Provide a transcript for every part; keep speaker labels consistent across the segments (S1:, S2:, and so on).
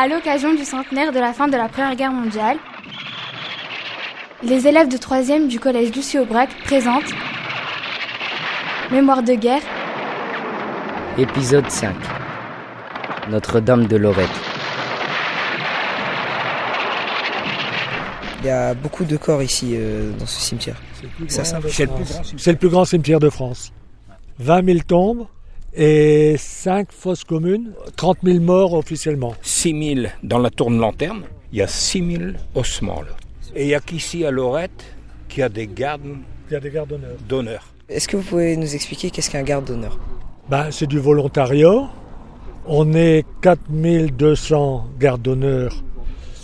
S1: À l'occasion du centenaire de la fin de la Première Guerre mondiale, les élèves de 3e du collège Lucie Aubrac présentent Mémoire de guerre.
S2: Épisode 5 Notre-Dame de Lorette.
S3: Il y a beaucoup de corps ici euh, dans ce cimetière.
S4: C'est le, plus grand cimetière de France. 20 000 tombes et 5 fosses communes, 30 000 morts officiellement.
S5: 6 000 dans la tourne lanterne, il y a 6 000 ossements là. Et il n'y a qu'ici à Lorette qu'il y a des gardes
S4: Il y a des gardes
S5: d'honneur.
S3: Est-ce que vous pouvez nous expliquer qu'est-ce qu'un garde d'honneur?
S4: Ben, C'est du volontariat. On est 4200 gardes d'honneur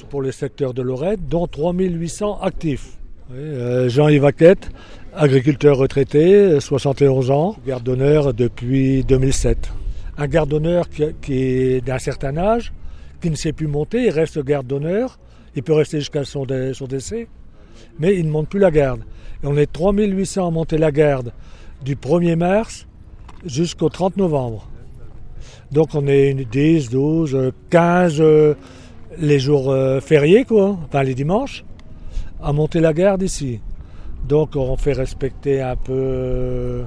S4: pour le secteur de Lorette, dont 3800 actifs. Euh, Jean-Yves Aquette, agriculteur retraité, 71 ans, garde d'honneur depuis 2007. Un garde d'honneur qui, est d'un certain âge, qui ne sait plus monter, il reste garde d'honneur, il peut rester jusqu'à son, décès, mais il ne monte plus la garde. On est 3800 à monter la garde du 1er mars jusqu'au 30 novembre. Donc on est 10, 12, 15 les jours euh, fériés, quoi, enfin les dimanches, à monter la garde ici. Donc on fait respecter un peu euh,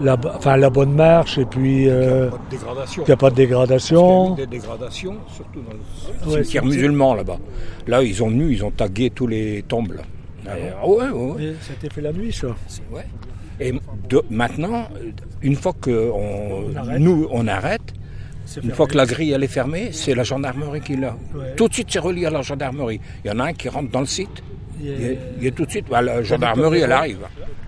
S4: la, enfin, la bonne marche et puis
S5: euh, qu'il n'y
S4: a pas de dégradation.
S5: Qu'il y a des dégradations, surtout dans le cimetière musulman là-bas. Là, ils ont nu, ils ont tagué tous les tombes. Là.
S4: Ah ouais, ouais. C'était fait la nuit, ça.
S5: Ouais. Et maintenant, une fois que nous on arrête, une fois que la grille elle est fermée, c'est la gendarmerie qui l'a. Tout de suite, c'est relié à la gendarmerie. Il y en a un qui rentre dans le site. Il est, tout de suite, bah, la gendarmerie, elle arrive.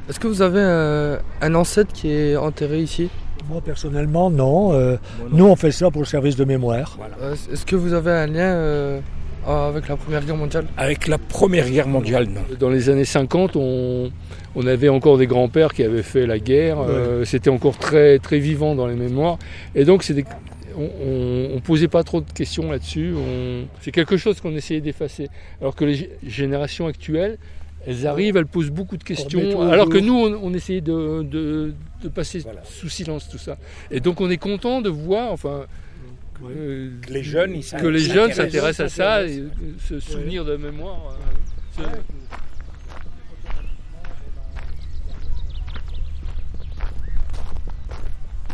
S6: Est-ce que vous avez euh, un, ancêtre qui est enterré ici?
S4: Moi, personnellement, non. Euh, nous, on fait ça pour le service de mémoire.
S6: Euh, est-ce que vous avez un lien avec la Première Guerre mondiale?
S5: Avec la Première Guerre mondiale, non.
S7: Dans les années 50, on, on avait encore des grands-pères qui avaient fait la guerre. C'était encore très, très vivant dans les mémoires. Et donc, c'est on, ne posait pas trop de questions là-dessus. C'est quelque chose qu'on essayait d'effacer. Alors que les générations actuelles, elles arrivent, elles posent beaucoup de questions, alors que nous, on, essayait de, passer sous silence tout ça. Et donc, on est content de voir, enfin,
S5: euh, les jeunes,
S7: que les jeunes s'intéressent à ça, et, se souvenir de mémoire. Euh,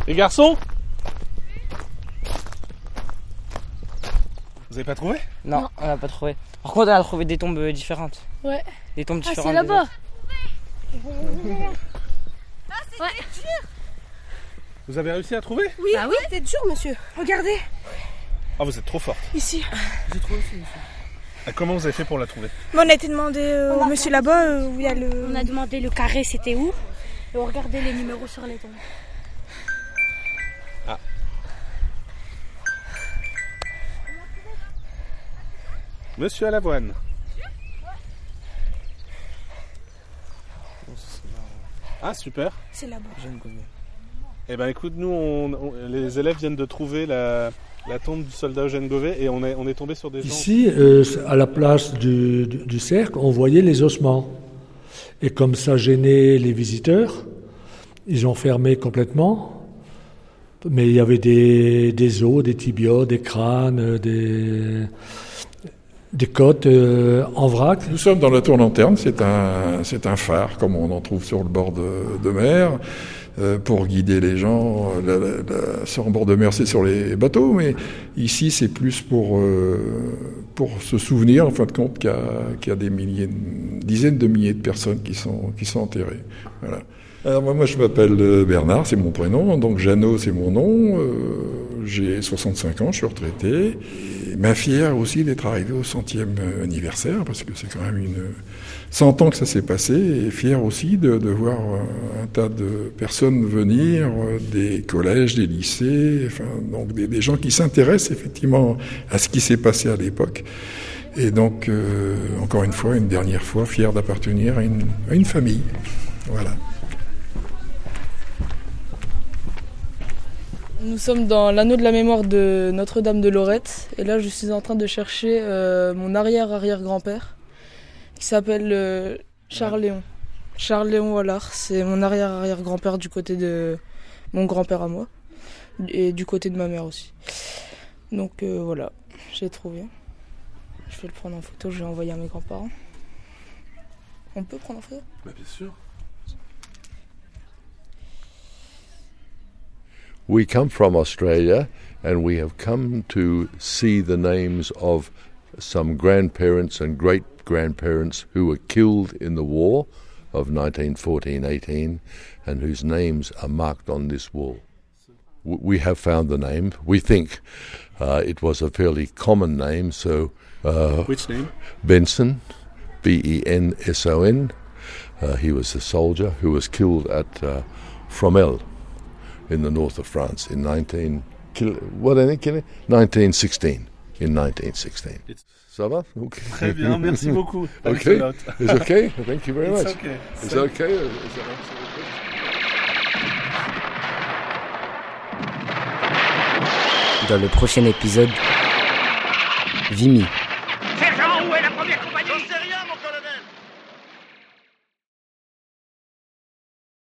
S8: les garçons? Avez pas trouvé
S3: non, on n'a pas trouvé. Par contre, on a trouvé des tombes euh, différentes.
S1: Ouais.
S3: Des tombes différentes.
S1: Ah, c'est là-bas.
S9: Ah, c'est dur
S8: Vous avez réussi à trouver
S9: Oui, ah oui, c'est dur, monsieur. Regardez.
S8: Ah, vous êtes trop fort.
S9: Ici.
S6: J'ai trouvé aussi, monsieur.
S8: Ah, comment vous avez fait pour la trouver
S9: On a été demandé euh, au monsieur là-bas euh, où il y a le.
S1: On a demandé le carré, c'était où Et on regardait les numéros sur les tombes.
S8: Monsieur à l'avoine. Ah super.
S9: C'est là-bas.
S8: Eh ben écoute, nous, les élèves viennent de trouver la, tombe du soldat Eugène Gauvet et on est, on est tombé sur des gens.
S4: Ici, euh, à la place du, cercle, on voyait les ossements. Et comme ça gênait les visiteurs, ils ont fermé complètement. Mais il y avait des, des os, des tibias, des crânes, des des côtes euh, en vrac.
S10: Nous sommes dans la tour lanterne, c'est un, c'est un phare comme on en trouve sur le bord de, de mer. Euh, pour guider les gens, la, la, sur le bord de mer, c'est sur les bateaux, mais ici, c'est plus pour, euh, pour se souvenir, en fin de compte, qu'il y a, y a des milliers, dizaines de milliers de personnes qui sont, qui sont enterrées. Voilà. Alors moi, moi je m'appelle euh, Bernard, c'est mon prénom, donc Jeannot c'est mon nom, euh, j'ai 65 ans, je suis retraité. Et ma fière aussi d'être arrivé au centième euh, anniversaire, parce que c'est quand même une 100 ans que ça s'est passé, et fier aussi de, voir un tas de personnes venir, des collèges, des lycées, donc des, gens qui s'intéressent effectivement à ce qui s'est passé à l'époque. Et donc, euh, encore une fois, une dernière fois, fier d'appartenir à une, à une famille. Voilà.
S6: Nous sommes dans l'anneau de la mémoire de Notre-Dame de Lorette. Et là, je suis en train de chercher euh, mon arrière-arrière-grand-père, qui s'appelle euh, Charles Léon. Charles Léon Wallard, c'est mon arrière-arrière-grand-père du côté de mon grand-père à moi, et du côté de ma mère aussi. Donc euh, voilà. j'ai trouvé. Je vais le prendre en photo, je vais envoyer à mes grands-parents. On peut prendre en photo?
S8: Bah, bien sûr.
S11: We come from Australia and we have come to see the names of some grandparents and great grandparents who were killed in the war of 1914 18 and whose names are marked on this wall. We have found the name. We think uh, it was a fairly common name, so. Uh,
S8: Which name?
S11: Benson, B E N S O N. Uh, he was a soldier who was killed at uh, Fromelles in the north of France in 19 kill, what I think, 1916. In 1916. Ça va? Okay.
S8: Très bien, merci beaucoup. Thanks
S11: okay. It's okay? Thank you very
S8: It's
S11: much.
S8: okay.
S11: It's
S2: Dans le prochain épisode, Vimy.
S12: Sergent, où est la première compagnie?